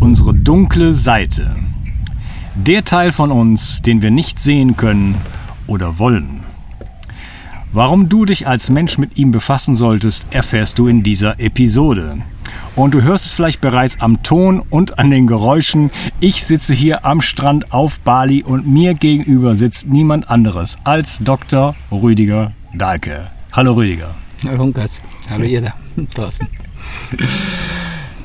unsere dunkle Seite. Der Teil von uns, den wir nicht sehen können oder wollen. Warum du dich als Mensch mit ihm befassen solltest, erfährst du in dieser Episode. Und du hörst es vielleicht bereits am Ton und an den Geräuschen. Ich sitze hier am Strand auf Bali und mir gegenüber sitzt niemand anderes als Dr. Rüdiger Dahlke. Hallo Rüdiger. Hallo Hunkas. Hallo ihr da draußen.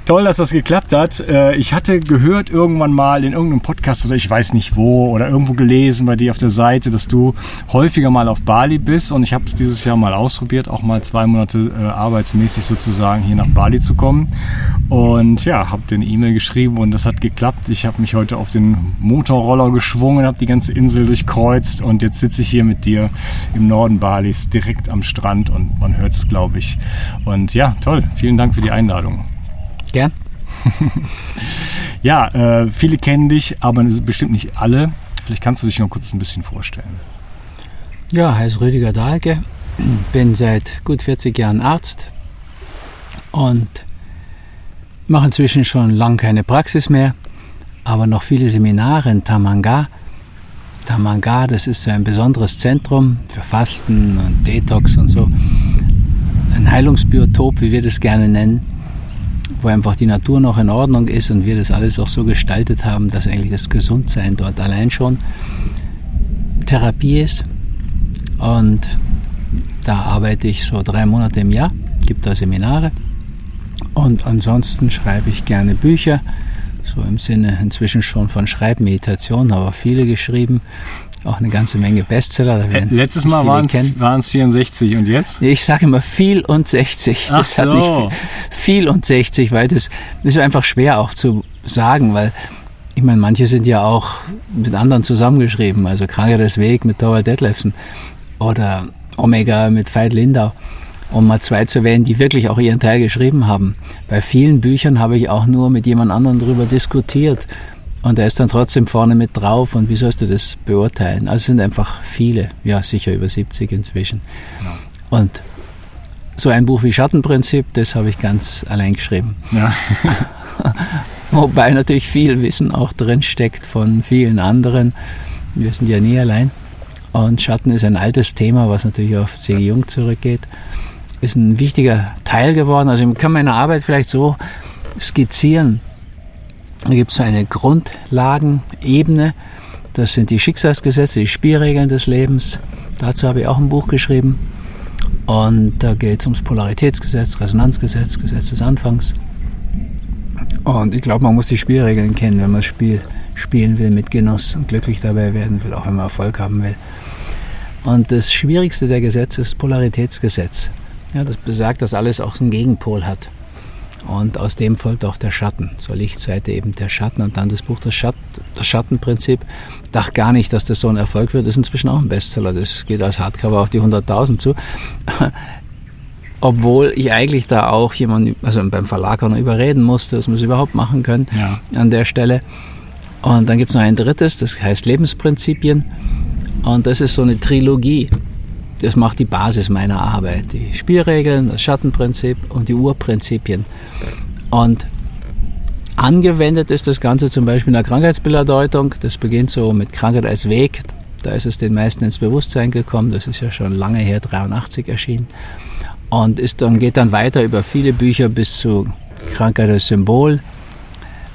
Toll, dass das geklappt hat. Äh, ich hatte gehört irgendwann mal in irgendeinem Podcast oder ich weiß nicht wo oder irgendwo gelesen bei dir auf der Seite, dass du häufiger mal auf Bali bist und ich habe es dieses Jahr mal ausprobiert, auch mal zwei Monate äh, arbeitsmäßig sozusagen hier nach Bali zu kommen und ja, habe eine E-Mail geschrieben und das hat geklappt. Ich habe mich heute auf den Motorroller geschwungen, habe die ganze Insel durchkreuzt und jetzt sitze ich hier mit dir im Norden Balis direkt am Strand und man hört es, glaube ich. Und ja, toll. Vielen Dank für die Einladung. Gern. ja, äh, viele kennen dich, aber bestimmt nicht alle. Vielleicht kannst du dich noch kurz ein bisschen vorstellen. Ja, heiße Rüdiger Dahlke, bin seit gut 40 Jahren Arzt und mache inzwischen schon lange keine Praxis mehr, aber noch viele Seminare in Tamanga. Tamanga, das ist so ein besonderes Zentrum für Fasten und Detox und so. Ein Heilungsbiotop, wie wir das gerne nennen wo einfach die Natur noch in Ordnung ist und wir das alles auch so gestaltet haben, dass eigentlich das Gesundsein dort allein schon Therapie ist. Und da arbeite ich so drei Monate im Jahr, gibt da Seminare. Und ansonsten schreibe ich gerne Bücher, so im Sinne inzwischen schon von Schreibmeditation, aber viele geschrieben auch eine ganze Menge Bestseller. Äh, letztes Mal waren es 64 und jetzt? Ich sage immer viel und 60. Ach das so. hat nicht viel und 60, weil das, das ist einfach schwer auch zu sagen, weil ich meine, manche sind ja auch mit anderen zusammengeschrieben, also Kranke des Weg mit Thorwald Detlefsen oder Omega mit Veit Lindau, um mal zwei zu wählen, die wirklich auch ihren Teil geschrieben haben. Bei vielen Büchern habe ich auch nur mit jemand anderem darüber diskutiert und er ist dann trotzdem vorne mit drauf. Und wie sollst du das beurteilen? Also es sind einfach viele, ja sicher über 70 inzwischen. Genau. Und so ein Buch wie Schattenprinzip, das habe ich ganz allein geschrieben. Ja. Wobei natürlich viel Wissen auch drin steckt von vielen anderen. Wir sind ja nie allein. Und Schatten ist ein altes Thema, was natürlich auf C. Jung zurückgeht. Ist ein wichtiger Teil geworden. Also ich kann meine Arbeit vielleicht so skizzieren. Da gibt es eine Grundlagenebene, das sind die Schicksalsgesetze, die Spielregeln des Lebens. Dazu habe ich auch ein Buch geschrieben. Und da geht es ums Polaritätsgesetz, Resonanzgesetz, Gesetz des Anfangs. Und ich glaube, man muss die Spielregeln kennen, wenn man das Spiel spielen will mit Genuss und glücklich dabei werden will, auch wenn man Erfolg haben will. Und das Schwierigste der Gesetze ist das Polaritätsgesetz. Ja, das besagt, dass alles auch einen Gegenpol hat. Und aus dem folgt auch der Schatten, zur Lichtseite eben der Schatten. Und dann das Buch, das Schatten, das Schattenprinzip. Dachte gar nicht, dass das so ein Erfolg wird. Das ist inzwischen auch ein Bestseller. Das geht als Hardcover auf die 100.000 zu. Obwohl ich eigentlich da auch jemanden, also beim Verlag auch noch überreden musste, dass wir es überhaupt machen können Ja. an der Stelle. Und dann gibt es noch ein drittes, das heißt Lebensprinzipien. Und das ist so eine Trilogie. Das macht die Basis meiner Arbeit. Die Spielregeln, das Schattenprinzip und die Urprinzipien. Und angewendet ist das Ganze zum Beispiel in der Krankheitsbilderdeutung. Das beginnt so mit Krankheit als Weg. Da ist es den meisten ins Bewusstsein gekommen. Das ist ja schon lange her, 83 erschienen. Und ist dann, geht dann weiter über viele Bücher bis zu Krankheit als Symbol.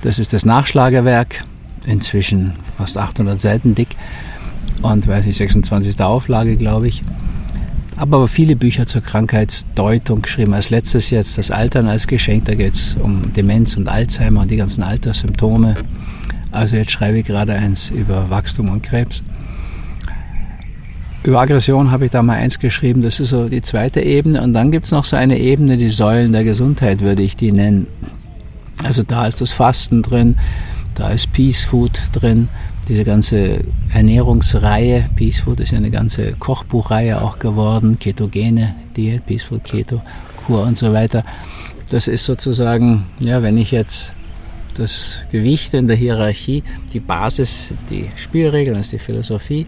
Das ist das Nachschlagewerk, inzwischen fast 800 Seiten dick und weiß nicht, 26. Auflage, glaube ich. Aber, aber viele Bücher zur Krankheitsdeutung geschrieben. Als letztes jetzt das Altern als Geschenk. Da geht es um Demenz und Alzheimer und die ganzen Alterssymptome. Also jetzt schreibe ich gerade eins über Wachstum und Krebs. Über Aggression habe ich da mal eins geschrieben. Das ist so die zweite Ebene. Und dann gibt es noch so eine Ebene, die Säulen der Gesundheit würde ich die nennen. Also da ist das Fasten drin, da ist Peace Food drin, diese ganze Ernährungsreihe. Peace Food ist eine ganze Kochbuchreihe auch geworden, ketogene Diät, Peace Food, Keto, Kur und so weiter. Das ist sozusagen, ja, wenn ich jetzt das Gewicht in der Hierarchie, die Basis, die Spielregeln, das ist die Philosophie,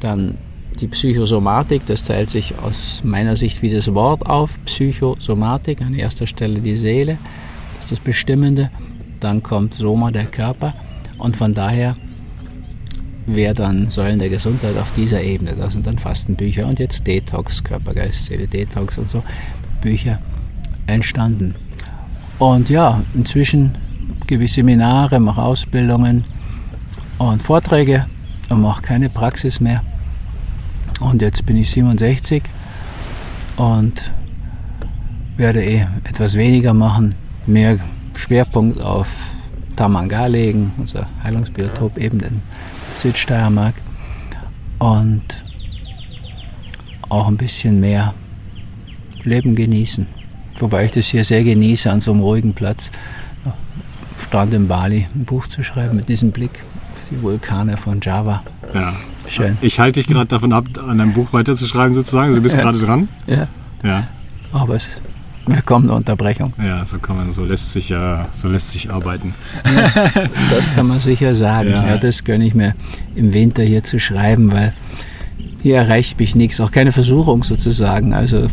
dann die Psychosomatik, das teilt sich aus meiner Sicht wie das Wort auf. Psychosomatik, an erster Stelle die Seele, das ist das Bestimmende. Dann kommt Soma, der Körper. Und von daher wäre dann Säulen der Gesundheit auf dieser Ebene. Das sind dann Fastenbücher und jetzt Detox, Körper, Geist, Seele, Detox und so Bücher entstanden. Und ja, inzwischen gebe ich Seminare, mache Ausbildungen und Vorträge und mache keine Praxis mehr. Und jetzt bin ich 67 und werde eh etwas weniger machen, mehr Schwerpunkt auf Tamanga legen, unser Heilungsbiotop eben in Südsteiermark und auch ein bisschen mehr Leben genießen. Wobei ich das hier sehr genieße, an so einem ruhigen Platz, Strand in Bali, ein Buch zu schreiben mit diesem Blick auf die Vulkane von Java. Ja. Schön. Ich halte dich gerade davon ab, an deinem Buch weiterzuschreiben sozusagen. Du bist Ja. gerade dran. Ja, Ja. aber es willkommene Unterbrechung. Ja, so kann man, so lässt sich ja, so lässt sich arbeiten. Das kann man sicher sagen. Ja. Ja. das gönne ich mir im Winter hier zu schreiben, weil hier erreicht mich nichts, auch keine Versuchung sozusagen. Also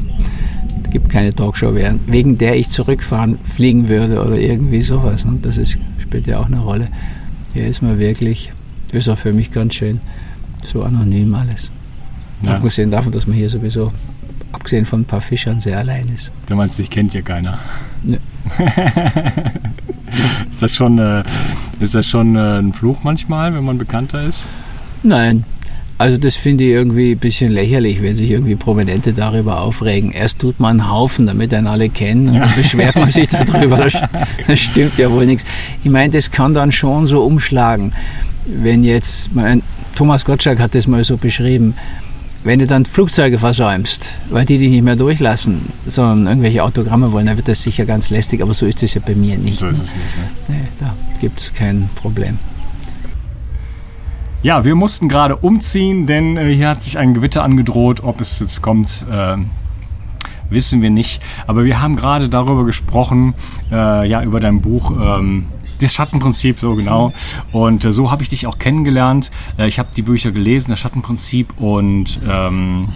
es gibt keine Talkshow, wegen der ich zurückfahren fliegen würde oder irgendwie sowas. ne? Das ist, spielt ja auch eine Rolle. Hier ist man wirklich, ist auch für mich ganz schön, so anonym alles. Ja. Abgesehen davon, dass man hier sowieso, abgesehen von ein paar Fischern, sehr allein ist. Du meinst, dich kennt ja keiner. Ne. ist das schon, äh, ist das schon äh, ein Fluch manchmal, wenn man bekannter ist? Nein. Also das finde ich irgendwie ein bisschen lächerlich, wenn sich irgendwie Prominente darüber aufregen. Erst tut man einen Haufen, damit einen alle kennen, und dann beschwert man sich darüber. Das, das stimmt ja wohl nichts. Ich meine, das kann dann schon so umschlagen. Wenn jetzt, mein, Thomas Gottschalk hat das mal so beschrieben, wenn du dann Flugzeuge versäumst, weil die dich nicht mehr durchlassen, sondern irgendwelche Autogramme wollen, dann wird das sicher ganz lästig, aber so ist es ja bei mir nicht. So ist es nicht. Ne? Nee, da gibt es kein Problem. Ja, wir mussten gerade umziehen, denn äh, hier hat sich ein Gewitter angedroht. Ob es jetzt kommt, äh, wissen wir nicht. Aber wir haben gerade darüber gesprochen, äh, ja, über dein Buch. Ähm, das Schattenprinzip, so genau. Und äh, so habe ich dich auch kennengelernt. Äh, ich habe die Bücher gelesen, das Schattenprinzip und ähm,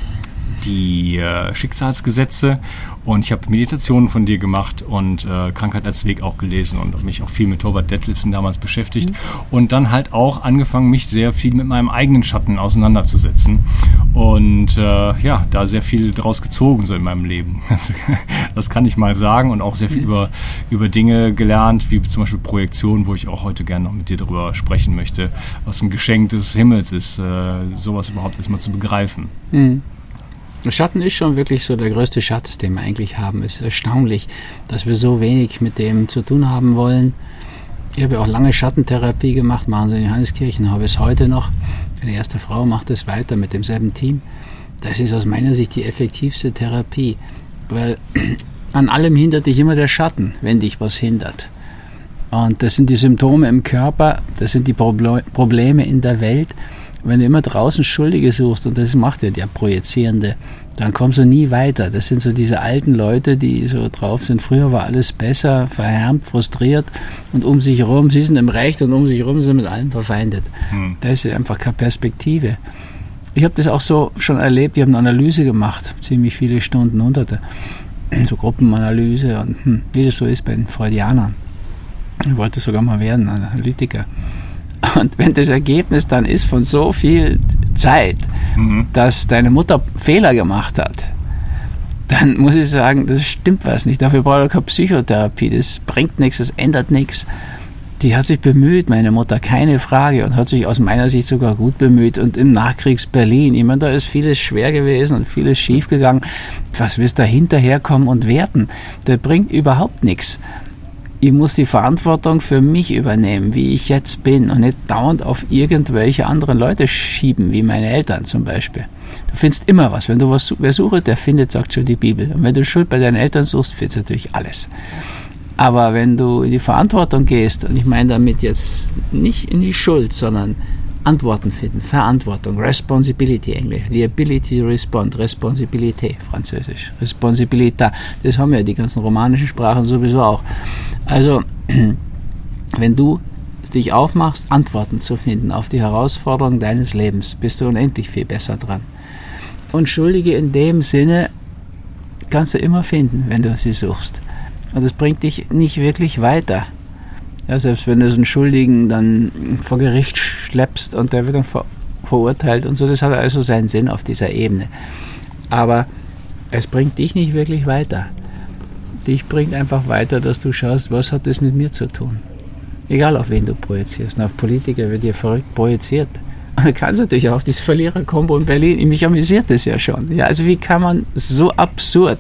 die äh, Schicksalsgesetze. Und ich habe Meditationen von dir gemacht und äh, Krankheit als Weg auch gelesen und mich auch viel mit Torbert Detlefsen damals beschäftigt. Und dann halt auch angefangen, mich sehr viel mit meinem eigenen Schatten auseinanderzusetzen. Und äh, ja, da sehr viel draus gezogen so in meinem Leben. das kann ich mal sagen und auch sehr viel über, über Dinge gelernt, wie zum Beispiel Projektion, wo ich auch heute gerne noch mit dir darüber sprechen möchte, was ein Geschenk des Himmels ist, äh, sowas überhaupt erstmal zu begreifen. Schatten ist schon wirklich so der größte Schatz, den wir eigentlich haben. Es ist erstaunlich, dass wir so wenig mit dem zu tun haben wollen. Ich habe ja auch lange Schattentherapie gemacht, machen sie in Johanneskirchen, habe es heute noch. Meine erste Frau macht es weiter mit demselben Team. Das ist aus meiner Sicht die effektivste Therapie, weil an allem hindert dich immer der Schatten, wenn dich was hindert. Und das sind die Symptome im Körper, das sind die Proble Probleme in der Welt. Wenn du immer draußen Schuldige suchst, und das macht ja der Projizierende, dann kommst du nie weiter. Das sind so diese alten Leute, die so drauf sind. Früher war alles besser, verhärmt, frustriert und um sich herum, sie sind im Recht und um sich herum sind sie mit allen verfeindet. Hm. Da ist einfach keine Perspektive. Ich habe das auch so schon erlebt, ich habe eine Analyse gemacht, ziemlich viele Stunden, hunderte, so Gruppenanalyse und hm, wie das so ist bei den Freudianern. Ich wollte sogar mal werden, Analytiker. Und wenn das Ergebnis dann ist von so viel Zeit, mhm. dass deine Mutter Fehler gemacht hat, dann muss ich sagen, das stimmt was nicht. Dafür braucht er keine Psychotherapie. Das bringt nichts, das ändert nichts. Die hat sich bemüht, meine Mutter, keine Frage, und hat sich aus meiner Sicht sogar gut bemüht. Und im Nachkriegs-Berlin, ich meine, da ist vieles schwer gewesen und vieles schiefgegangen. Was willst du da hinterherkommen und werten? Der bringt überhaupt nichts ich muss die Verantwortung für mich übernehmen, wie ich jetzt bin und nicht dauernd auf irgendwelche anderen Leute schieben, wie meine Eltern zum Beispiel. Du findest immer was. Wenn du was wer suche, der findet, sagt schon die Bibel. Und wenn du Schuld bei deinen Eltern suchst, findest du natürlich alles. Aber wenn du in die Verantwortung gehst, und ich meine damit jetzt nicht in die Schuld, sondern Antworten finden, Verantwortung, Responsibility, Englisch, the ability to respond, Responsibilität, Französisch, Responsibilità, das haben ja die ganzen romanischen Sprachen sowieso auch. Also, wenn du dich aufmachst, Antworten zu finden auf die Herausforderungen deines Lebens, bist du unendlich viel besser dran. Und Schuldige in dem Sinne kannst du immer finden, wenn du sie suchst. Und das bringt dich nicht wirklich weiter. Ja, selbst wenn du einen Schuldigen dann vor Gericht schleppst und der wird dann ver verurteilt und so, das hat also seinen Sinn auf dieser Ebene. Aber es bringt dich nicht wirklich weiter. Dich bringt einfach weiter, dass du schaust, was hat das mit mir zu tun. Egal auf wen du projizierst. Und auf Politiker wird dir verrückt projiziert. Und du kannst natürlich auch dieses Verlierer-Kombo in Berlin, mich amüsiert das ja schon. Ja, also wie kann man so absurd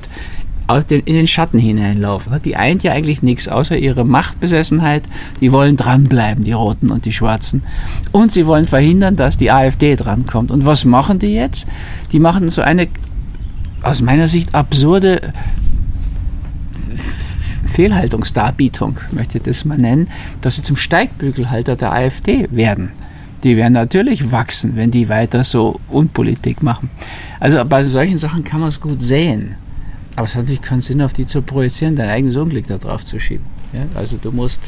den, in den Schatten hineinlaufen. Die eint ja eigentlich nichts außer ihre Machtbesessenheit. Die wollen dranbleiben, die Roten und die Schwarzen. Und sie wollen verhindern, dass die AfD drankommt. Und was machen die jetzt? Die machen so eine aus meiner Sicht absurde Fehlhaltungsdarbietung, möchte ich das mal nennen, dass sie zum Steigbügelhalter der AfD werden. Die werden natürlich wachsen, wenn die weiter so Unpolitik machen. Also bei solchen Sachen kann man es gut sehen. Aber es hat natürlich keinen Sinn, auf die zu projizieren, dein eigenes Unglück da drauf zu schieben. Ja? Also du musst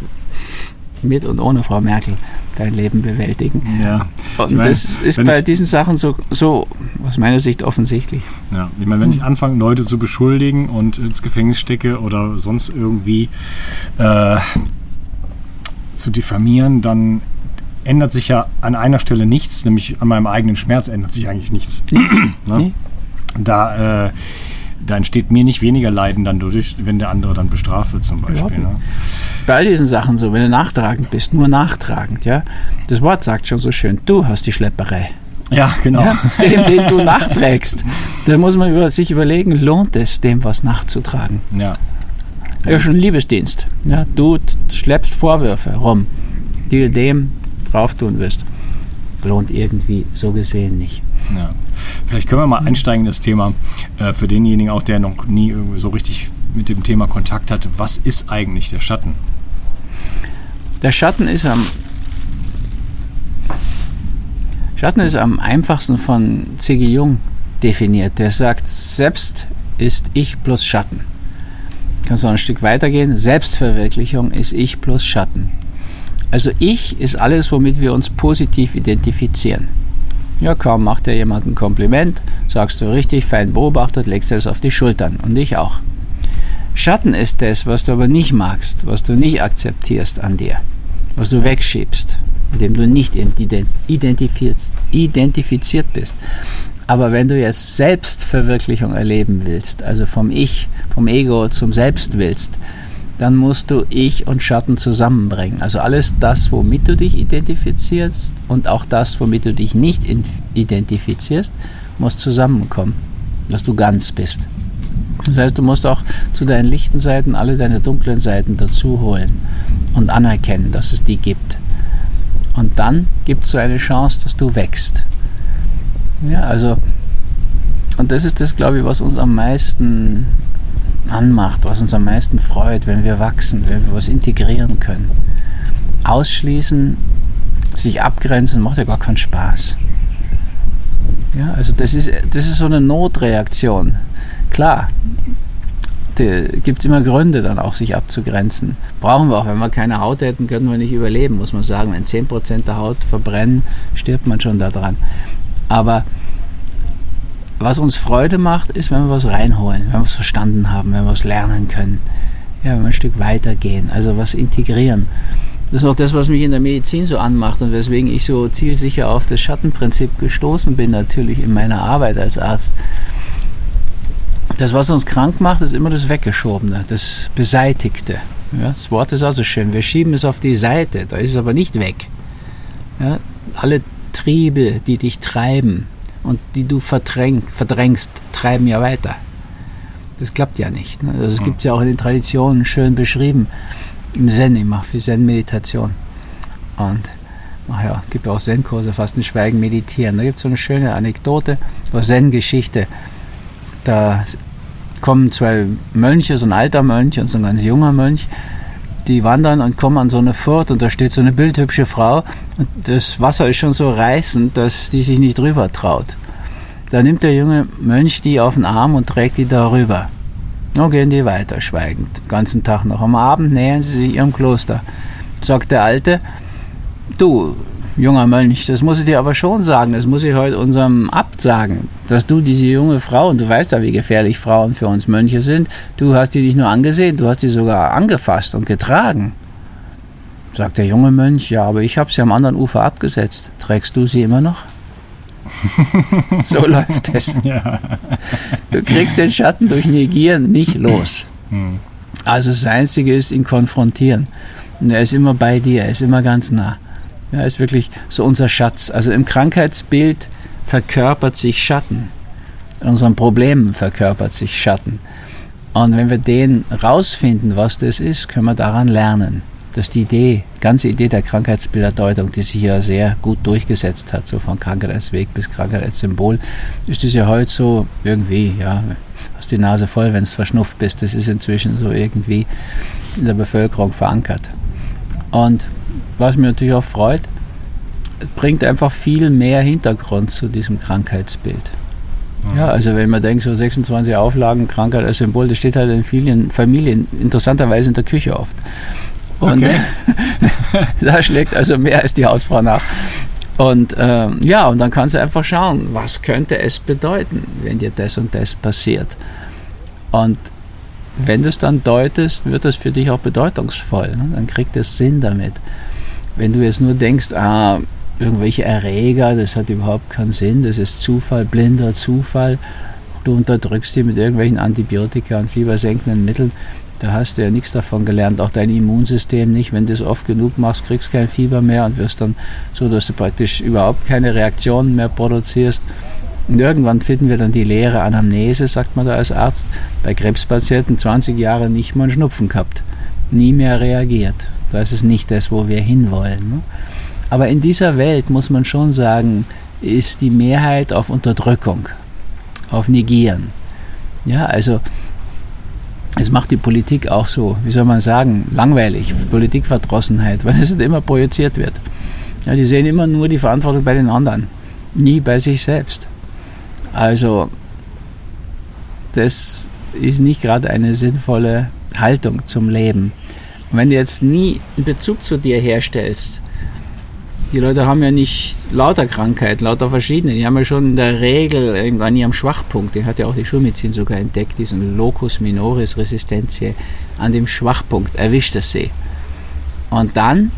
mit und ohne Frau Merkel dein Leben bewältigen. Ja. Und meine, das ist bei ich, diesen Sachen so, so aus meiner Sicht offensichtlich. Ja, ich meine, wenn ich anfange, Leute zu beschuldigen und ins Gefängnis stecke oder sonst irgendwie äh, zu diffamieren, dann ändert sich ja an einer Stelle nichts, nämlich an meinem eigenen Schmerz ändert sich eigentlich nichts. ne? Da äh, da entsteht mir nicht weniger Leiden dann durch, wenn der andere dann bestraft wird zum Beispiel. Ne? Bei all diesen Sachen so, wenn du nachtragend bist, nur nachtragend, ja. Das Wort sagt schon so schön, du hast die Schlepperei. Ja, genau. Ja, dem, den du nachträgst. Da muss man über, sich überlegen, lohnt es, dem was nachzutragen? Ja. Ja, schon ein Liebesdienst. Ja, du schleppst Vorwürfe rum, die du dem drauf tun wirst. Lohnt irgendwie so gesehen nicht. Ja. Vielleicht können wir mal einsteigen in das Thema äh, für denjenigen auch, der noch nie so richtig mit dem Thema Kontakt hatte. Was ist eigentlich der Schatten? Der Schatten ist am Schatten ist am einfachsten von C.G. Jung definiert. Der sagt, selbst ist ich plus Schatten. Kannst du noch ein Stück weitergehen? Selbstverwirklichung ist ich plus Schatten. Also ich ist alles, womit wir uns positiv identifizieren. Ja, kaum macht dir jemand ein Kompliment, sagst du richtig fein beobachtet, legst du es auf die Schultern und ich auch. Schatten ist das, was du aber nicht magst, was du nicht akzeptierst an dir, was du wegschiebst, mit dem du nicht identifiziert bist. Aber wenn du jetzt Selbstverwirklichung erleben willst, also vom Ich, vom Ego zum Selbst willst, dann musst du Ich und Schatten zusammenbringen. Also alles das, womit du dich identifizierst und auch das, womit du dich nicht identifizierst, muss zusammenkommen, dass du ganz bist. Das heißt, du musst auch zu deinen lichten Seiten alle deine dunklen Seiten dazu holen und anerkennen, dass es die gibt. Und dann gibt es so eine Chance, dass du wächst. Ja, also, und das ist das, glaube ich, was uns am meisten anmacht, was uns am meisten freut, wenn wir wachsen, wenn wir was integrieren können. Ausschließen, sich abgrenzen, macht ja gar keinen Spaß. Ja, also das ist, das ist so eine Notreaktion. Klar, gibt es immer Gründe, dann auch sich abzugrenzen. Brauchen wir auch. Wenn wir keine Haut hätten, könnten wir nicht überleben, muss man sagen. Wenn 10% der Haut verbrennen, stirbt man schon daran. Aber was uns Freude macht, ist, wenn wir was reinholen, wenn wir es verstanden haben, wenn wir es lernen können. Ja, wenn wir ein Stück weitergehen, also was integrieren. Das ist auch das, was mich in der Medizin so anmacht und weswegen ich so zielsicher auf das Schattenprinzip gestoßen bin, natürlich in meiner Arbeit als Arzt. Das, was uns krank macht, ist immer das Weggeschobene, das Beseitigte. Ja, das Wort ist also schön. Wir schieben es auf die Seite, da ist es aber nicht weg. Ja, alle Triebe, die dich treiben, und die du verdrängst, treiben ja weiter. Das klappt ja nicht. Ne? Also es gibt ja auch in den Traditionen schön beschrieben. Im Zen, ich mache viel Zen-Meditation. Und ach ja, gibt auch Zen-Kurse, fast ein Schweigen meditieren. Da gibt es so eine schöne Anekdote aus Zen-Geschichte. Da kommen zwei Mönche, so ein alter Mönch und so ein ganz junger Mönch, die wandern und kommen an so eine Furt und da steht so eine bildhübsche Frau und das Wasser ist schon so reißend, dass die sich nicht drüber traut. Da nimmt der junge Mönch die auf den Arm und trägt die darüber. Nun gehen die weiter, schweigend, den ganzen Tag noch. Am Abend nähern sie sich ihrem Kloster. Sagt der Alte, du, junger Mönch, das muss ich dir aber schon sagen, das muss ich heute unserem Abt sagen, dass du diese junge Frau, und du weißt ja, wie gefährlich Frauen für uns Mönche sind, du hast die nicht nur angesehen, du hast die sogar angefasst und getragen. Sagt der junge Mönch, ja, aber ich habe sie am anderen Ufer abgesetzt. Trägst du sie immer noch? so läuft es. Ja. Du kriegst den Schatten durch Negieren nicht los. Hm. Also das Einzige ist ihn konfrontieren. Und er ist immer bei dir, er ist immer ganz nah. Ja, ist wirklich so unser Schatz. Also im Krankheitsbild verkörpert sich Schatten. In unseren Problemen verkörpert sich Schatten. Und wenn wir den rausfinden, was das ist, können wir daran lernen. Das ist die Idee, ganze Idee der Krankheitsbilderdeutung, die sich ja sehr gut durchgesetzt hat, so von Krankheit als Weg bis Krankheit als Symbol, ist das ja heute so irgendwie, ja, hast die Nase voll, wenn es verschnupft bist. Das ist inzwischen so irgendwie in der Bevölkerung verankert. Und was mich natürlich auch freut, bringt einfach viel mehr Hintergrund zu diesem Krankheitsbild. Ja, also wenn man denkt, so 26 Auflagen, Krankheit als Symbol, das steht halt in vielen Familien interessanterweise in der Küche oft. Und okay. da schlägt also mehr als die Hausfrau nach. Und ähm, ja, und dann kannst du einfach schauen, was könnte es bedeuten, wenn dir das und das passiert. Und wenn du es dann deutest, wird das für dich auch bedeutungsvoll. Ne? Dann kriegt es Sinn damit. Wenn du jetzt nur denkst, ah, irgendwelche Erreger, das hat überhaupt keinen Sinn, das ist Zufall, blinder Zufall, du unterdrückst die mit irgendwelchen Antibiotika und fiebersenkenden Mitteln, da hast du ja nichts davon gelernt, auch dein Immunsystem nicht. Wenn du es oft genug machst, kriegst du kein Fieber mehr und wirst dann so, dass du praktisch überhaupt keine Reaktionen mehr produzierst. Und irgendwann finden wir dann die leere Anamnese, sagt man da als Arzt, bei Krebspatienten 20 Jahre nicht mal einen Schnupfen gehabt, nie mehr reagiert. Das ist nicht das, wo wir hinwollen. Ne? Aber in dieser Welt muss man schon sagen, ist die Mehrheit auf Unterdrückung, auf Negieren. Ja, also es macht die Politik auch so, wie soll man sagen, langweilig, Politikverdrossenheit, weil es immer projiziert wird. Ja, die sehen immer nur die Verantwortung bei den anderen, nie bei sich selbst. Also das ist nicht gerade eine sinnvolle Haltung zum Leben. Und wenn du jetzt nie einen Bezug zu dir herstellst, die Leute haben ja nicht lauter Krankheiten, lauter verschiedene. Die haben ja schon in der Regel irgendwann ihrem Schwachpunkt, den hat ja auch die Schulmedizin sogar entdeckt, diesen Locus minoris Resistentiae, an dem Schwachpunkt erwischt es sie. Und dann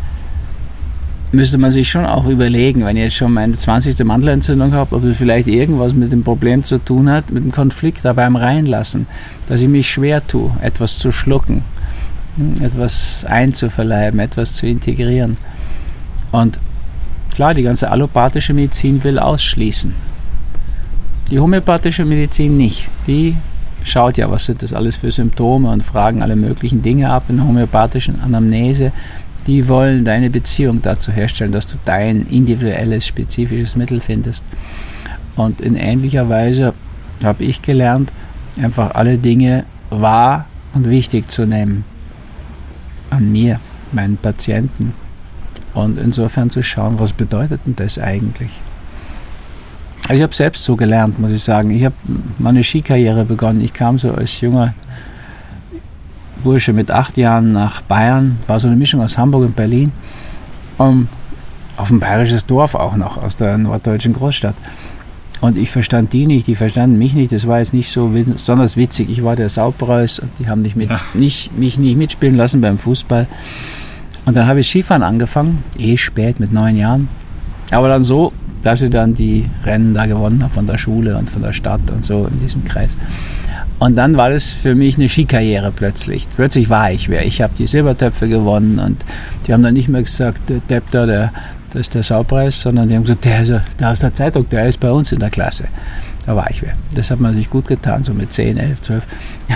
müsste man sich schon auch überlegen, wenn ich jetzt schon meine 20. Mandelentzündung habe, ob es vielleicht irgendwas mit dem Problem zu tun hat, mit dem Konflikt da beim Reinlassen, dass ich mich schwer tue, etwas zu schlucken etwas einzuverleiben, etwas zu integrieren. Und klar, die ganze allopathische Medizin will ausschließen. Die homöopathische Medizin nicht. Die schaut ja, was sind das alles für Symptome und fragen alle möglichen Dinge ab in der homöopathischen Anamnese. Die wollen deine Beziehung dazu herstellen, dass du dein individuelles, spezifisches Mittel findest. Und in ähnlicher Weise habe ich gelernt, einfach alle Dinge wahr und wichtig zu nehmen. An mir, meinen Patienten. Und insofern zu schauen, was bedeutet denn das eigentlich? Also ich habe selbst so gelernt, muss ich sagen. Ich habe meine Skikarriere begonnen. Ich kam so als junger Bursche mit acht Jahren nach Bayern, war so eine Mischung aus Hamburg und Berlin. Um, auf ein bayerisches Dorf auch noch, aus der norddeutschen Großstadt. Und ich verstand die nicht, die verstanden mich nicht. Das war jetzt nicht so besonders witzig. Ich war der Saupreis und die haben nicht mit, nicht, mich nicht mitspielen lassen beim Fußball. Und dann habe ich Skifahren angefangen, eh spät mit neun Jahren. Aber dann so, dass ich dann die Rennen da gewonnen habe von der Schule und von der Stadt und so in diesem Kreis. Und dann war das für mich eine Skikarriere plötzlich. Plötzlich war ich wer. Ich habe die Silbertöpfe gewonnen und die haben dann nicht mehr gesagt, der Depp da, der, das ist der Saupreis, sondern die haben gesagt, der, ist, der aus der Zeitung, der ist bei uns in der Klasse. Da war ich wer. Das hat man sich gut getan, so mit 10, 11, 12.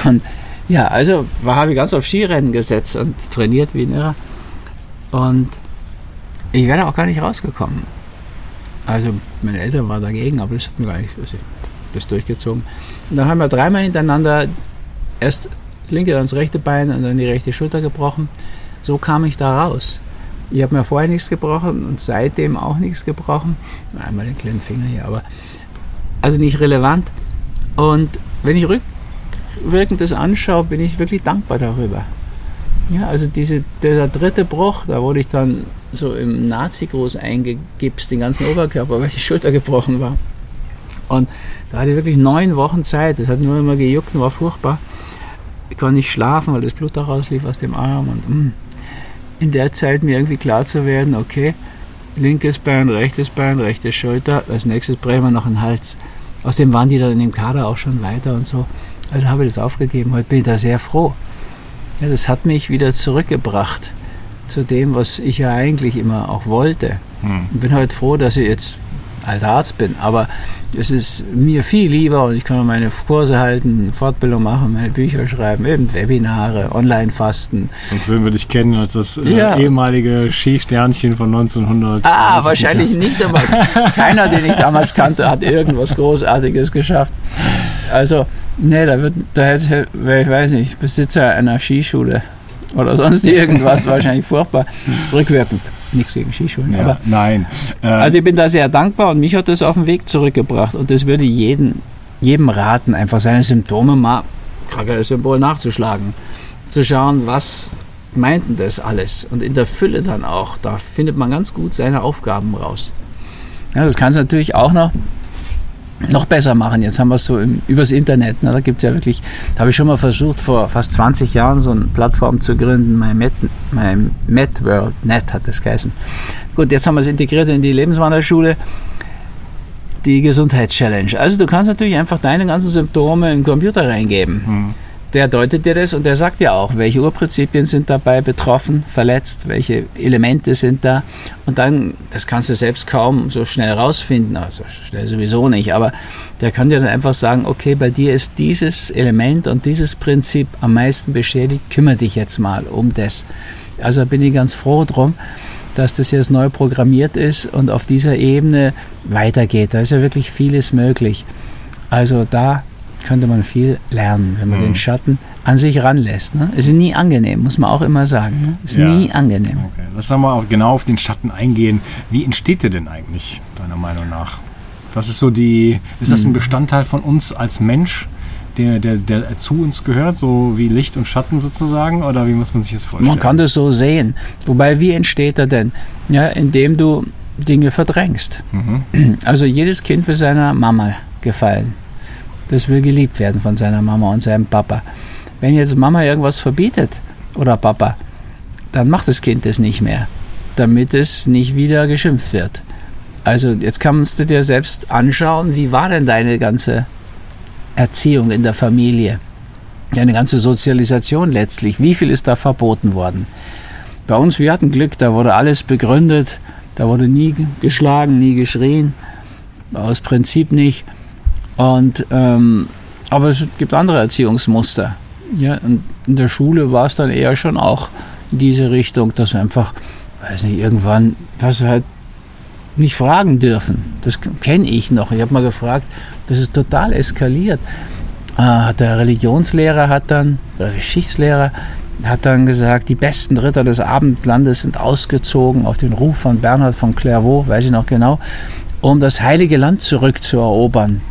Und ja, also habe ich ganz auf Skirennen gesetzt und trainiert wie ein Irrer. Und ich wäre auch gar nicht rausgekommen. Also meine Eltern waren dagegen, aber das hat mir gar nicht also, das durchgezogen. Und dann haben wir dreimal hintereinander erst linke, dann das rechte Bein und dann die rechte Schulter gebrochen. So kam ich da raus. Ich habe mir vorher nichts gebrochen und seitdem auch nichts gebrochen. Einmal den kleinen Finger hier, aber also nicht relevant. Und wenn ich rückwirkend das anschaue, bin ich wirklich dankbar darüber. Ja, also diese, der dritte Bruch, da wurde ich dann so im Nazi-Gruß eingegipst, den ganzen Oberkörper, weil die Schulter gebrochen war. Und da hatte ich wirklich neun Wochen Zeit. Das hat nur immer gejuckt und war furchtbar. Ich konnte nicht schlafen, weil das Blut da rauslief aus dem Arm. Und mh, mm, in der Zeit mir irgendwie klar zu werden, okay, linkes Bein, rechtes Bein, rechte Schulter, als nächstes brechen wir noch einen Hals. Außerdem waren die dann in dem Kader auch schon weiter und so. Also habe ich das aufgegeben. Heute bin ich da sehr froh. Ja, das hat mich wieder zurückgebracht zu dem, was ich ja eigentlich immer auch wollte. Hm. Ich bin heute froh, dass ich jetzt alter Arzt bin, aber es ist mir viel lieber und ich kann meine Kurse halten, Fortbildung machen, meine Bücher schreiben, eben Webinare, Online-Fasten. Sonst würden wir dich kennen als das äh, ja. ehemalige Skisternchen von 1900. Ah, wahrscheinlich nicht, aber keiner, den ich damals kannte, hat irgendwas Großartiges geschafft. Also, nee, da wird, da hätte, ich weiß nicht, Besitzer einer Skischule oder sonst irgendwas, wahrscheinlich furchtbar, rückwirkend nichts gegen Skischulen. Ja, aber, nein. Ähm, also ich bin da sehr dankbar und mich hat das auf den Weg zurückgebracht und das würde jeden, jedem raten, einfach seine Symptome mal Krankheitssymbol nachzuschlagen, zu schauen, was meinten das alles und in der Fülle dann auch, da findet man ganz gut seine Aufgaben raus. Ja, das kann es natürlich auch noch noch besser machen. Jetzt haben wir es so im, übers Internet. Ne? Da gibt es ja wirklich, da habe ich schon mal versucht, vor fast 20 Jahren so eine Plattform zu gründen. My Met, hat das geheißen. Gut, jetzt haben wir es integriert in die Lebenswanderschule, die Gesundheitschallenge. Also du kannst natürlich einfach deine ganzen Symptome in den Computer reingeben. Mhm der deutet dir das und der sagt ja auch, welche Urprinzipien sind dabei betroffen, verletzt, welche Elemente sind da. Und dann, das kannst du selbst kaum so schnell rausfinden, also schnell sowieso nicht, aber der kann dir dann einfach sagen, okay, bei dir ist dieses Element und dieses Prinzip am meisten beschädigt, kümmere dich jetzt mal um das. Also bin ich ganz froh drum, dass das jetzt neu programmiert ist und auf dieser Ebene weitergeht. Da ist ja wirklich vieles möglich. Also da könnte man viel lernen, wenn man mhm. den Schatten an sich ranlässt. Ne? Ist nie angenehm, muss man auch immer sagen. Ne? Ist ja. nie angenehm. Okay. Lass uns mal auch genau auf den Schatten eingehen. Wie entsteht der denn eigentlich, deiner Meinung nach? Was ist so die, ist das ein mhm. Bestandteil von uns als Mensch? Der, der, der zu uns gehört, so wie Licht und Schatten sozusagen? Oder wie muss man sich das vorstellen? Man kann das so sehen. Wobei, wie entsteht er denn? Ja, indem du Dinge verdrängst. Mhm. Also jedes Kind will seiner Mama gefallen das will geliebt werden von seiner Mama und seinem Papa. Wenn jetzt Mama irgendwas verbietet oder Papa, dann macht das Kind das nicht mehr, damit es nicht wieder geschimpft wird. Also jetzt kannst du dir selbst anschauen, wie war denn deine ganze Erziehung in der Familie, deine ganze Sozialisation letztlich, wie viel ist da verboten worden? Bei uns, wir hatten Glück, da wurde alles begründet, da wurde nie geschlagen, nie geschrien, aus Prinzip nicht. Und, ähm, aber es gibt andere Erziehungsmuster. Ja, und in der Schule war es dann eher schon auch in diese Richtung, dass wir einfach, weiß nicht, irgendwann, wir halt nicht fragen dürfen. Das kenne ich noch. Ich habe mal gefragt, das ist total eskaliert. äh, der Religionslehrer hat dann, oder Geschichtslehrer, hat dann gesagt, die besten Ritter des Abendlandes sind ausgezogen auf den Ruf von Bernhard von Clairvaux, weiß ich noch genau, um das heilige Land zurückzuerobern.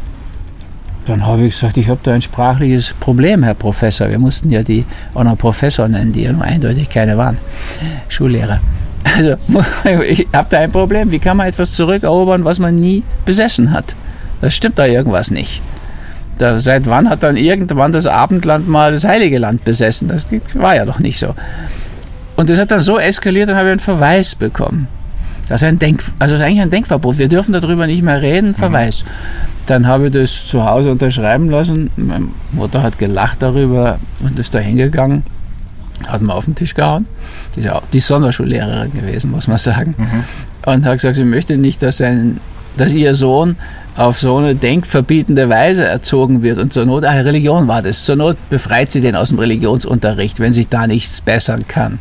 Dann habe ich gesagt, ich habe da ein sprachliches Problem, Herr Professor. Wir mussten ja die auch noch Professor nennen, die ja nur eindeutig keine waren. Schullehrer. Also, ich habe da ein Problem. Wie kann man etwas zurückerobern, was man nie besessen hat? Das stimmt da irgendwas nicht. Da, seit wann hat dann irgendwann das Abendland mal das Heilige Land besessen? Das war ja doch nicht so. Und das hat dann so eskaliert, dann habe ich einen Verweis bekommen. Das ist ein Denk, also ist eigentlich ein Denkverbot. Wir dürfen darüber nicht mehr reden, Verweis. Mhm. Dann habe ich das zu Hause unterschreiben lassen. Meine Mutter hat gelacht darüber und ist da hingegangen, hat mir auf den Tisch gehauen. Die ist, auch, die Sonderschullehrerin gewesen, muss man sagen. Mhm. Und hat gesagt, sie möchte nicht, dass, sein, dass ihr Sohn auf so eine denkverbietende Weise erzogen wird und zur Not, ach, Religion war das, zur Not befreit sie den aus dem Religionsunterricht, wenn sich da nichts bessern kann.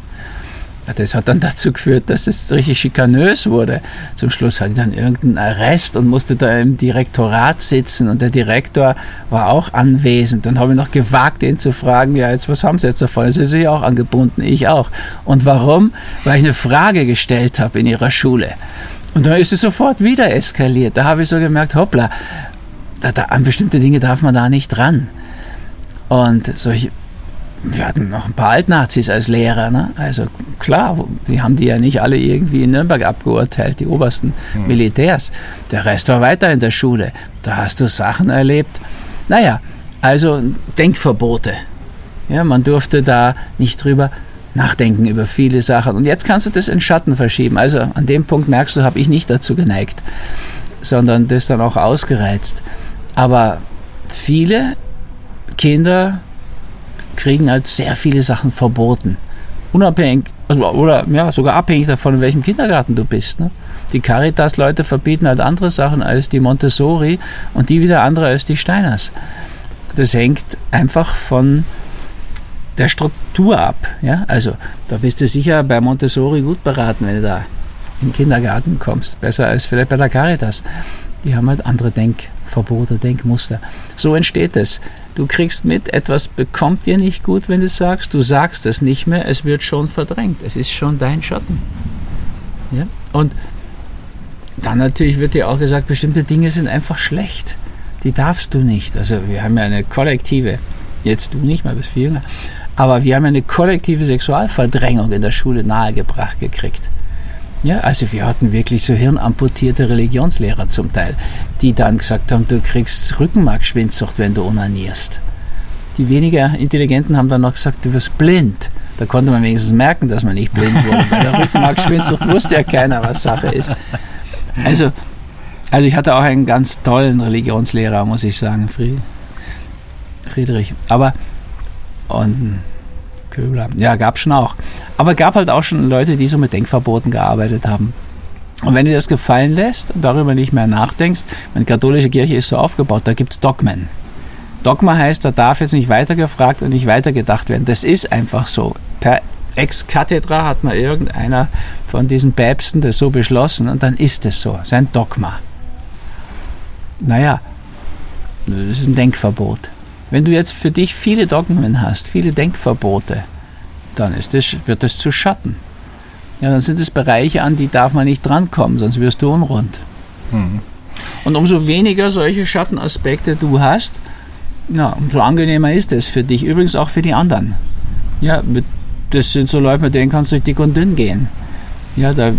Das hat dann dazu geführt, dass es richtig schikanös wurde. Zum Schluss hatte ich dann irgendeinen Arrest und musste da im Direktorat sitzen und der Direktor war auch anwesend. Dann habe ich noch gewagt, ihn zu fragen, ja, jetzt was haben Sie jetzt davon? Sie sind ja auch angebunden, ich auch. Und warum? Weil ich eine Frage gestellt habe in Ihrer Schule. Und dann ist es sofort wieder eskaliert. Da habe ich so gemerkt, hoppla, da, da, an bestimmte Dinge darf man da nicht ran. Und solche, wir hatten noch ein paar Altnazis als Lehrer. Ne? Also klar, die haben die ja nicht alle irgendwie in Nürnberg abgeurteilt, die obersten mhm. Militärs. Der Rest war weiter in der Schule. Da hast du Sachen erlebt. Naja, also Denkverbote. Ja, man durfte da nicht drüber nachdenken über viele Sachen. Und jetzt kannst du das in Schatten verschieben. Also an dem Punkt merkst du, habe ich nicht dazu geneigt, sondern das dann auch ausgereizt. Aber viele Kinder kriegen halt sehr viele Sachen verboten. Unabhängig, also, oder ja, sogar abhängig davon, in welchem Kindergarten du bist. Ne? Die Caritas-Leute verbieten halt andere Sachen als die Montessori und die wieder andere als die Steiners. Das hängt einfach von der Struktur ab. Ja? Also da bist du sicher bei Montessori gut beraten, wenn du da in den Kindergarten kommst. Besser als vielleicht bei der Caritas. Die haben halt andere Denkverbote, Denkmuster. So entsteht es. Du kriegst mit, etwas bekommt dir nicht gut, wenn du es sagst. Du sagst es nicht mehr, es wird schon verdrängt. Es ist schon dein Schatten. Ja? Und dann natürlich wird dir auch gesagt, bestimmte Dinge sind einfach schlecht. Die darfst du nicht. Also wir haben ja eine kollektive, jetzt du nicht mal, bist viel jünger, aber wir haben eine kollektive Sexualverdrängung in der Schule nahegebracht gekriegt. Ja, also wir hatten wirklich so hirnamputierte Religionslehrer zum Teil, die dann gesagt haben, du kriegst Rückenmarkschwindsucht, wenn du onanierst. Die weniger Intelligenten haben dann noch gesagt, du wirst blind. Da konnte man wenigstens merken, dass man nicht blind wurde. Bei der Rückenmarkschwindsucht wusste ja keiner, was Sache ist. Also, also ich hatte auch einen ganz tollen Religionslehrer, muss ich sagen, Friedrich. Aber, und Köbler. Ja, gab schon auch. Aber gab halt auch schon Leute, die so mit Denkverboten gearbeitet haben. Und wenn dir das gefallen lässt und darüber nicht mehr nachdenkst, meine katholische Kirche ist so aufgebaut, da gibt es Dogmen. Dogma heißt, da darf jetzt nicht weitergefragt und nicht weitergedacht werden. Das ist einfach so. Per ex cathedra hat mal irgendeiner von diesen Päpsten das so beschlossen und dann ist es so. Sein Dogma. Naja, das ist ein Denkverbot. Wenn du jetzt für dich viele Dogmen hast, viele Denkverbote, dann ist das, wird das zu Schatten. Ja, dann sind es Bereiche, an die darf man nicht drankommen, sonst wirst du unrund. Mhm. Und umso weniger solche Schattenaspekte du hast, ja, umso angenehmer ist es für dich, übrigens auch für die anderen. Ja, das sind so Leute, mit denen kannst du dick und dünn gehen. Ja, da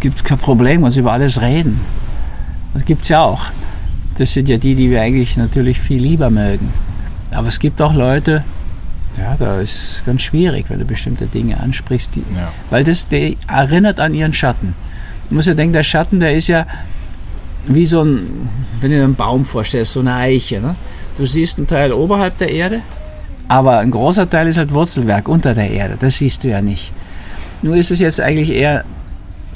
gibt es kein Problem, man über alles reden. Das gibt es ja auch das sind ja die, die wir eigentlich natürlich viel lieber mögen. Aber es gibt auch Leute, ja, da ist es ganz schwierig, wenn du bestimmte Dinge ansprichst, die, ja. weil das die erinnert an ihren Schatten. Du musst ja denken, der Schatten, der ist ja wie so ein, wenn du dir einen Baum vorstellst, so eine Eiche. Ne? Du siehst einen Teil oberhalb der Erde, aber ein großer Teil ist halt Wurzelwerk unter der Erde. Das siehst du ja nicht. Nur ist es jetzt eigentlich eher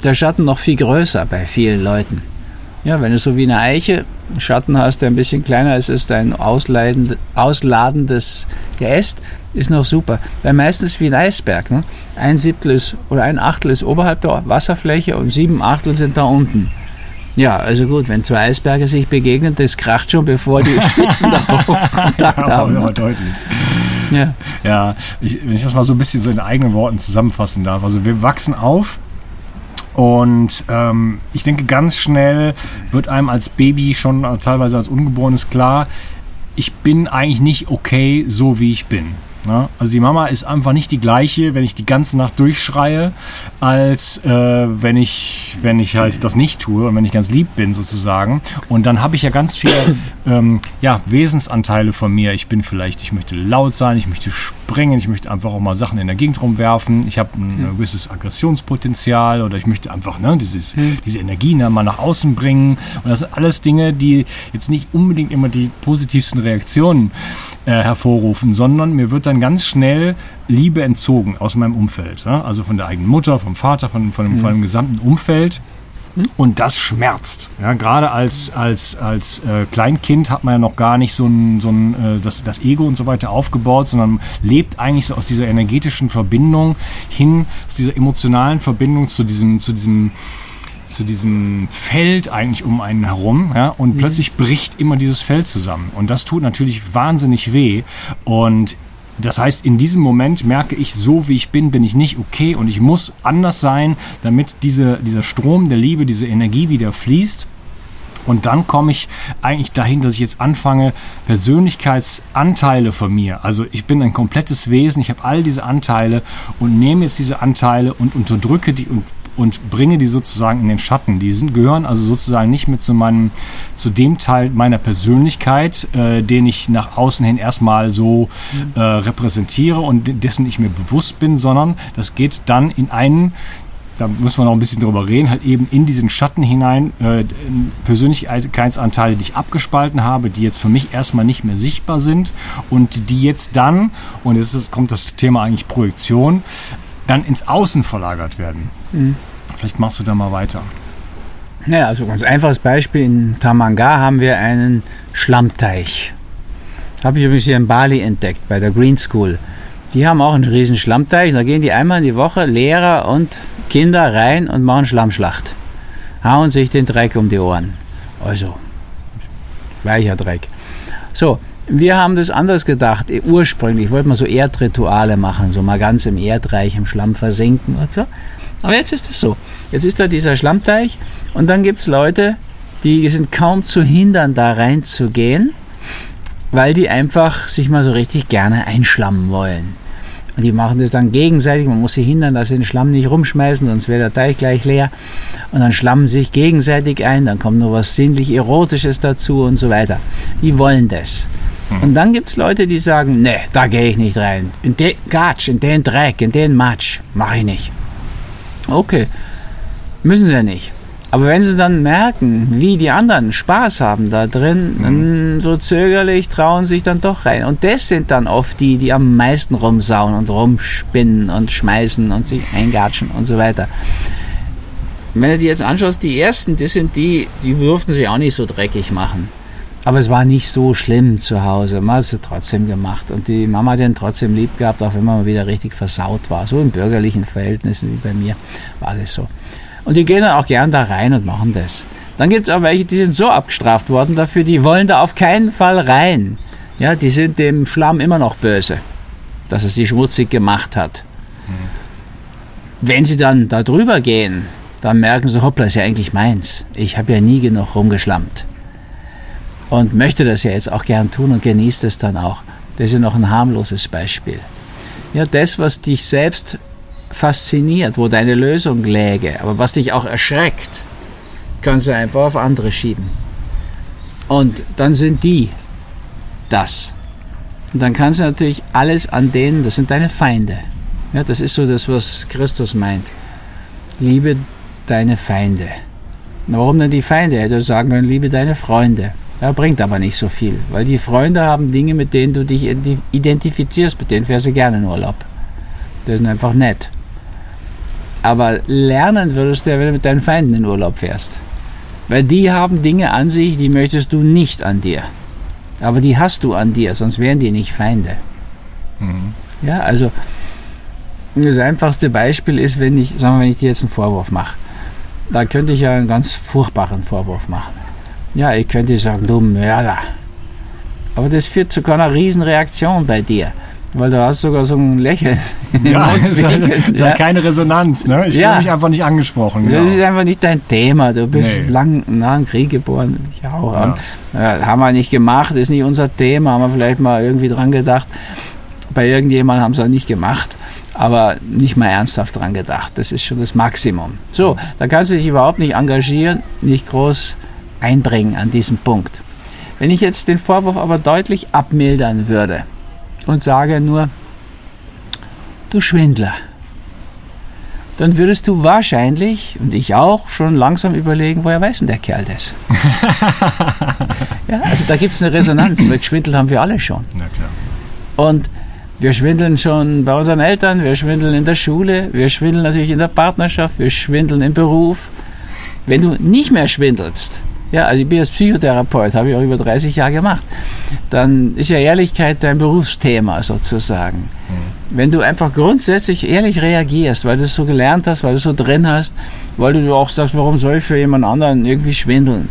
der Schatten noch viel größer bei vielen Leuten. Ja, wenn du so wie eine Eiche Schatten hast, der ein bisschen kleiner ist, ist ein ausladendes Geäst, ist noch super. Weil meistens wie ein Eisberg. Ne? Ein Siebtel ist oder ein Achtel ist oberhalb der Wasserfläche und sieben Achtel sind da unten. Ja, also gut, wenn zwei Eisberge sich begegnen, das kracht schon, bevor die Spitzen da Kontakt haben. Ja, deutlich. Ja. Ja, ich, wenn ich das mal so ein bisschen so in eigenen Worten zusammenfassen darf. Also wir wachsen auf und ähm, ich denke, ganz schnell wird einem als Baby schon teilweise als Ungeborenes klar, ich bin eigentlich nicht okay, so wie ich bin. Ne? Also die Mama ist einfach nicht die gleiche, wenn ich die ganze Nacht durchschreie, als äh, wenn ich wenn ich halt das nicht tue und wenn ich ganz lieb bin sozusagen. Und dann habe ich ja ganz viele ähm, ja, Wesensanteile von mir. Ich bin vielleicht, ich möchte laut sein, ich möchte springen, ich möchte einfach auch mal Sachen in der Gegend rumwerfen. Ich habe ein Hm. gewisses Aggressionspotenzial oder ich möchte einfach ne, dieses, Hm. diese Energie ne, mal nach außen bringen. Und das sind alles Dinge, die jetzt nicht unbedingt immer die positivsten Reaktionen äh, hervorrufen, sondern mir wird dann ganz schnell Liebe entzogen aus meinem Umfeld. Ja? Also von der eigenen Mutter, vom Vater, von, von, dem, von dem gesamten Umfeld. Und das schmerzt. Ja, gerade als, als, als äh, Kleinkind hat man ja noch gar nicht so ein, so ein äh, das, das Ego und so weiter aufgebaut, sondern lebt eigentlich so aus dieser energetischen Verbindung hin, aus dieser emotionalen Verbindung zu diesem, zu diesem zu diesem Feld eigentlich um einen herum ja, und plötzlich bricht immer dieses Feld zusammen. Und das tut natürlich wahnsinnig weh. Und das heißt, in diesem Moment merke ich, so wie ich bin, bin ich nicht okay und ich muss anders sein, damit diese, dieser Strom der Liebe, diese Energie wieder fließt. Und dann komme ich eigentlich dahin, dass ich jetzt anfange, Persönlichkeitsanteile von mir. Also ich bin ein komplettes Wesen, ich habe all diese Anteile und nehme jetzt diese Anteile und unterdrücke die und und bringe die sozusagen in den Schatten. Die sind, gehören also sozusagen nicht mehr zu meinem, zu dem Teil meiner Persönlichkeit, äh, den ich nach außen hin erstmal so äh, repräsentiere und dessen ich mir bewusst bin, sondern das geht dann in einen da muss man noch ein bisschen drüber reden, halt eben in diesen Schatten hinein äh, Persönlichkeitsanteile, die ich abgespalten habe, die jetzt für mich erstmal nicht mehr sichtbar sind und die jetzt dann, und jetzt kommt das Thema eigentlich Projektion, dann ins Außen verlagert werden. Vielleicht machst du da mal weiter. Ja, also ganz einfaches Beispiel. In Tamanga haben wir einen Schlammteich. Habe ich übrigens hier in Bali entdeckt, bei der Green School. Die haben auch einen riesen Schlammteich. Da gehen die einmal in die Woche, Lehrer und Kinder, rein und machen Schlammschlacht. Hauen sich den Dreck um die Ohren. Also, weicher Dreck. So, wir haben das anders gedacht. Ursprünglich wollten wir so Erdrituale machen, so mal ganz im Erdreich im Schlamm versinken und so. Aber jetzt ist es so. Jetzt ist da dieser Schlammteich und dann gibt es Leute, die sind kaum zu hindern, da reinzugehen, weil die einfach sich mal so richtig gerne einschlammen wollen. Und die machen das dann gegenseitig. Man muss sie hindern, dass sie den Schlamm nicht rumschmeißen, sonst wäre der Teich gleich leer. Und dann schlammen sie sich gegenseitig ein. Dann kommt noch was sinnlich Erotisches dazu und so weiter. Die wollen das. Und dann gibt es Leute, die sagen, nee, da gehe ich nicht rein. In den Gatsch, in den Dreck, in den Matsch, mache ich nicht. Okay, müssen sie ja nicht. Aber wenn sie dann merken, wie die anderen Spaß haben da drin, dann so zögerlich trauen sich dann doch rein. Und das sind dann oft die, die am meisten rumsauen und rumspinnen und schmeißen und sich eingatschen und so weiter. Wenn du dir jetzt anschaust, die ersten, das sind die, die durften sich auch nicht so dreckig machen. Aber es war nicht so schlimm zu Hause. Man hat es trotzdem gemacht. Und die Mama hat den trotzdem lieb gehabt, auch wenn man mal wieder richtig versaut war. So in bürgerlichen Verhältnissen wie bei mir war das so. Und die gehen dann auch gern da rein und machen das. Dann gibt es auch welche, die sind so abgestraft worden dafür, die wollen da auf keinen Fall rein. Ja, die sind dem Schlamm immer noch böse, dass es sie schmutzig gemacht hat. Wenn sie dann da drüber gehen, dann merken sie, hoppla, ist ja eigentlich meins. Ich habe ja nie genug rumgeschlammt und möchte das ja jetzt auch gern tun und genießt es dann auch. Das ist ja noch ein harmloses Beispiel. Ja, das, was dich selbst fasziniert, wo deine Lösung läge, aber was dich auch erschreckt, kannst du einfach auf andere schieben. Und dann sind die das. Und dann kannst du natürlich alles an denen, das sind deine Feinde. Ja, das ist so das, was Christus meint. Liebe deine Feinde. Warum denn die Feinde? Er hätte sagen können, liebe deine Freunde. Ja, bringt aber nicht so viel, weil die Freunde haben Dinge, mit denen du dich identifizierst, mit denen fährst du gerne in Urlaub. Das sind einfach nett. Aber lernen würdest du ja, wenn du mit deinen Feinden in Urlaub fährst. Weil die haben Dinge an sich, die möchtest du nicht an dir. Aber die hast du an dir, sonst wären die nicht Feinde. Mhm. Ja, also das einfachste Beispiel ist, wenn ich, sagen wir, wenn ich dir jetzt einen Vorwurf mache. da könnte ich ja einen ganz furchtbaren Vorwurf machen. Ja, ich könnte sagen, du Mörder. Aber das führt zu keiner Riesenreaktion bei dir. Weil du hast sogar so ein Lächeln. Ja, es halt, ja. keine Resonanz, ne? Ich Ja. fühle mich einfach nicht angesprochen. Das ist Genau. einfach nicht dein Thema. Du bist Nee. lang nach dem Krieg geboren. Ich auch. Ja. haben wir nicht gemacht, ist nicht unser Thema. Haben wir vielleicht mal irgendwie dran gedacht. Bei irgendjemandem haben sie auch nicht gemacht. Aber nicht mal ernsthaft dran gedacht. Das ist schon das Maximum. So, da kannst du dich überhaupt nicht engagieren, nicht groß einbringen an diesem Punkt. Wenn ich jetzt den Vorwurf aber deutlich abmildern würde und sage nur, du Schwindler, dann würdest du wahrscheinlich, und ich auch, schon langsam überlegen, woher weiß denn der Kerl das? ja, also da gibt es eine Resonanz, weil geschwindelt haben wir alle schon. Na klar. Und wir schwindeln schon bei unseren Eltern, wir schwindeln in der Schule, wir schwindeln natürlich in der Partnerschaft, wir schwindeln im Beruf. Wenn du nicht mehr schwindelst, ja, also ich bin als Psychotherapeut, habe ich auch über 30 Jahre gemacht, dann ist ja Ehrlichkeit dein Berufsthema sozusagen. Wenn du einfach grundsätzlich ehrlich reagierst, weil du es so gelernt hast, weil du es so drin hast, weil du auch sagst, warum soll ich für jemand anderen irgendwie schwindeln?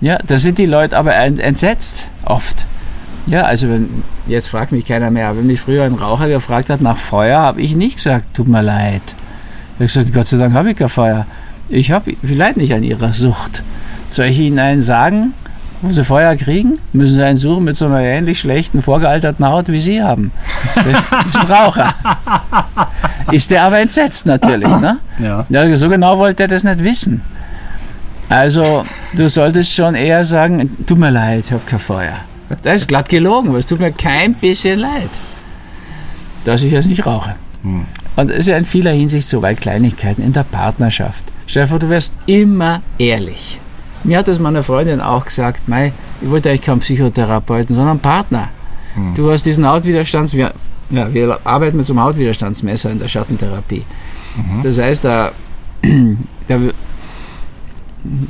Ja, da sind die Leute aber ent- entsetzt, oft. Ja, also wenn, jetzt fragt mich keiner mehr, wenn mich früher ein Raucher gefragt hat nach Feuer, habe ich nicht gesagt, tut mir leid. Ich habe gesagt, Gott sei Dank habe ich kein Feuer. Ich habe, ich leide nicht an ihrer Sucht. Soll ich Ihnen einen sagen, wo Sie Feuer kriegen? Müssen Sie einen suchen mit so einer ähnlich schlechten, vorgealterten Haut, wie Sie haben. Das ist ein Raucher. Ist der aber entsetzt natürlich, ne? Ja. Ja, so genau wollte er das nicht wissen. Also, du solltest schon eher sagen, tut mir leid, ich habe kein Feuer. Das ist glatt gelogen, aber es tut mir kein bisschen leid, dass ich jetzt nicht rauche. Hm. Und es ist ja in vieler Hinsicht so, weil Kleinigkeiten in der Partnerschaft. Stell dir vor, du wärst immer ehrlich. Mir hat das meine Freundin auch gesagt, Mei, ich wollte eigentlich keinen Psychotherapeuten, sondern einen Partner. Du hast diesen Hautwiderstands... Wir, ja, wir arbeiten mit so einem Hautwiderstandsmesser in der Schattentherapie. Das heißt, da, da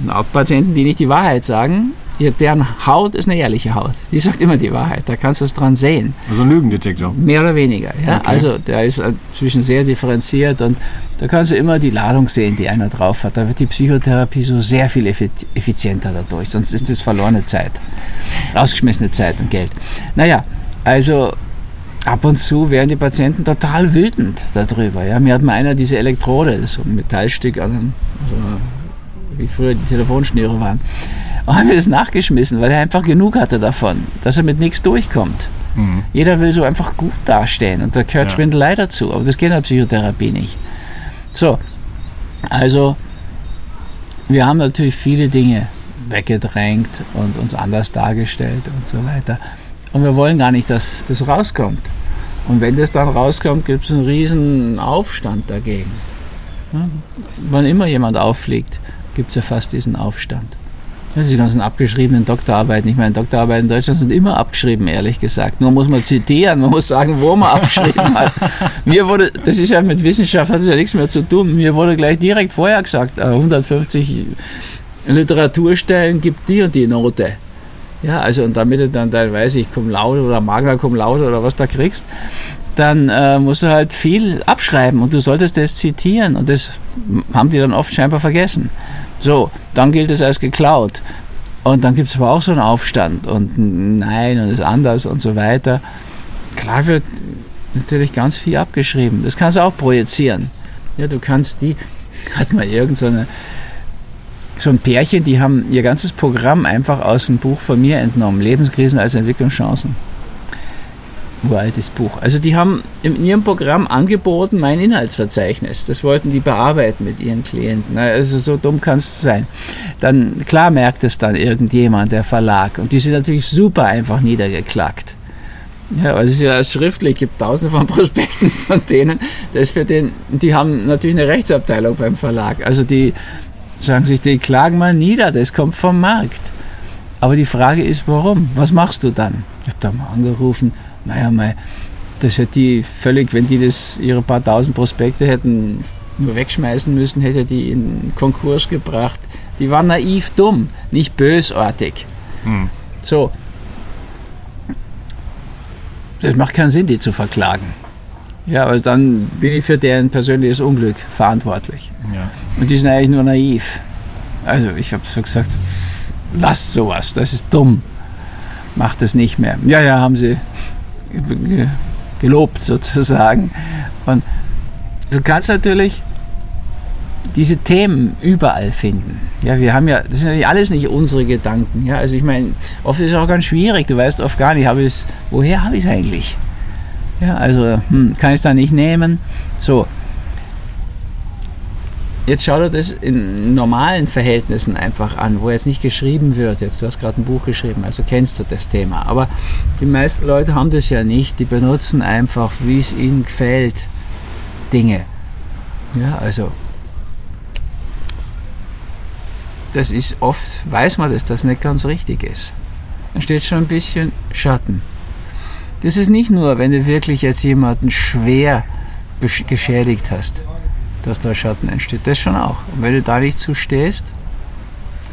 auch Patienten, die nicht die Wahrheit sagen, deren Haut ist eine ehrliche Haut. Die sagt immer die Wahrheit. Da kannst du es dran sehen. Also ein Lügendetektor. Mehr oder weniger. Ja? Okay. Also der ist inzwischen sehr differenziert und da kannst du immer die Ladung sehen, die einer drauf hat. Da wird die Psychotherapie so sehr viel effi- effizienter dadurch. Sonst ist das verlorene Zeit. Rausgeschmissene Zeit und Geld. Naja, also ab und zu werden die Patienten total wütend darüber. Ja? Mir hat mal einer diese Elektrode, so ein Metallstück an einem, so einer, wie früher die Telefonschnüre waren, und haben mir das nachgeschmissen, weil er einfach genug hatte davon, dass er mit nichts durchkommt. Mhm. Jeder will so einfach gut dastehen und da gehört Ja. Schwindelei dazu, aber das geht in der Psychotherapie nicht. So, also wir haben natürlich viele Dinge weggedrängt und uns anders dargestellt und so weiter. Und wir wollen gar nicht, dass das rauskommt. Und wenn das dann rauskommt, gibt es einen riesen Aufstand dagegen. Ja, wann immer jemand auffliegt, gibt es ja fast diesen Aufstand. Das ist die ganzen abgeschriebenen Doktorarbeiten. Ich meine, Doktorarbeiten in Deutschland sind immer abgeschrieben, ehrlich gesagt. Nur muss man zitieren, man muss sagen, wo man abgeschrieben hat. Mir wurde, das ist ja mit Wissenschaft, hat es ja nichts mehr zu tun. Mir wurde gleich direkt vorher gesagt, äh, 150 Literaturstellen gibt die und die Note. Ja, also und damit du dann teilweise, ich komme lauter oder Magna cum lauter oder was da kriegst, dann äh, musst du halt viel abschreiben und du solltest das zitieren und das haben die dann oft scheinbar vergessen. So, dann gilt es als geklaut. Und dann gibt es aber auch so einen Aufstand und ein nein und ist anders und so weiter. Klar wird natürlich ganz viel abgeschrieben. Das kannst du auch projizieren. Ja, du kannst die, hat mal irgend so eine so ein Pärchen, die haben ihr ganzes Programm einfach aus dem Buch von mir entnommen. Lebenskrisen als Entwicklungschancen. Uraltes Buch. Also die haben in ihrem Programm angeboten mein Inhaltsverzeichnis. Das wollten die bearbeiten mit ihren Klienten. Also so dumm kann es sein. Dann klar merkt es dann irgendjemand, der Verlag. Und die sind natürlich super einfach niedergeklackt. Ja, weil es ja als schriftlich gibt tausende von Prospekten von denen. Das ist für den, die haben natürlich eine Rechtsabteilung beim Verlag. Also die sagen sich, die klagen mal nieder, das kommt vom Markt. Aber die Frage ist, warum? Was machst du dann? Ich habe da mal angerufen, naja, mal, das hätte die völlig, wenn die das ihre paar tausend Prospekte hätten nur wegschmeißen müssen, hätte die in Konkurs gebracht. Die waren naiv dumm, nicht bösartig. Hm. So. Das macht keinen Sinn, die zu verklagen. Ja, aber dann bin ich für deren persönliches Unglück verantwortlich. Ja. Und die sind eigentlich nur naiv. Also ich habe so gesagt, lasst sowas, das ist dumm. Macht das nicht mehr. Ja, ja, haben sie gelobt sozusagen. Und du kannst natürlich diese Themen überall finden. Ja, wir haben ja, das sind natürlich alles nicht unsere Gedanken. Ja, also ich meine, oft ist es auch ganz schwierig. Du weißt oft gar nicht, habe ich woher habe ich es eigentlich? Ja, also hm, kann ich es da nicht nehmen. So. Jetzt schau dir das in normalen Verhältnissen einfach an, wo jetzt nicht geschrieben wird. Jetzt, du hast gerade ein Buch geschrieben, also kennst du das Thema. Aber die meisten Leute haben das ja nicht. Die benutzen einfach, wie es ihnen gefällt, Dinge. Ja, also das ist oft, weiß man, dass das nicht ganz richtig ist. Dann steht schon ein bisschen Schatten. Das ist nicht nur, wenn du wirklich jetzt jemanden schwer geschädigt hast, dass da Schatten entsteht. Das schon auch. Und wenn du da nicht zu stehst,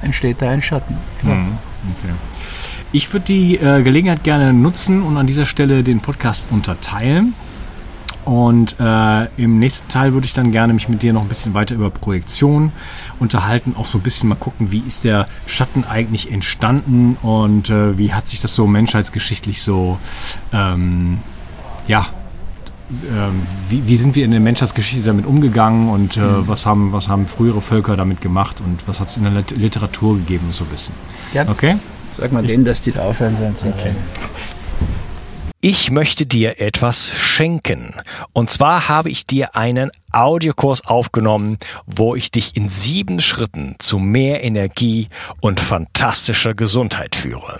entsteht da ein Schatten. Mhm. Okay. Ich würde die äh, Gelegenheit gerne nutzen und an dieser Stelle den Podcast unterteilen. Und äh, im nächsten Teil würde ich dann gerne mich mit dir noch ein bisschen weiter über Projektion unterhalten, auch so ein bisschen mal gucken, wie ist der Schatten eigentlich entstanden und äh, wie hat sich das so menschheitsgeschichtlich so, ähm, ja, wie, wie sind wir in der Menschheitsgeschichte damit umgegangen und äh, was, haben, was haben frühere Völker damit gemacht und was hat es in der Lit- Literatur gegeben, so ein bisschen. Gern. Okay? Sag mal denen, dass die da aufhören sollen zu reden. Ich möchte dir etwas schenken. Und zwar habe ich dir einen Audiokurs aufgenommen, wo ich dich in sieben Schritten zu mehr Energie und fantastischer Gesundheit führe.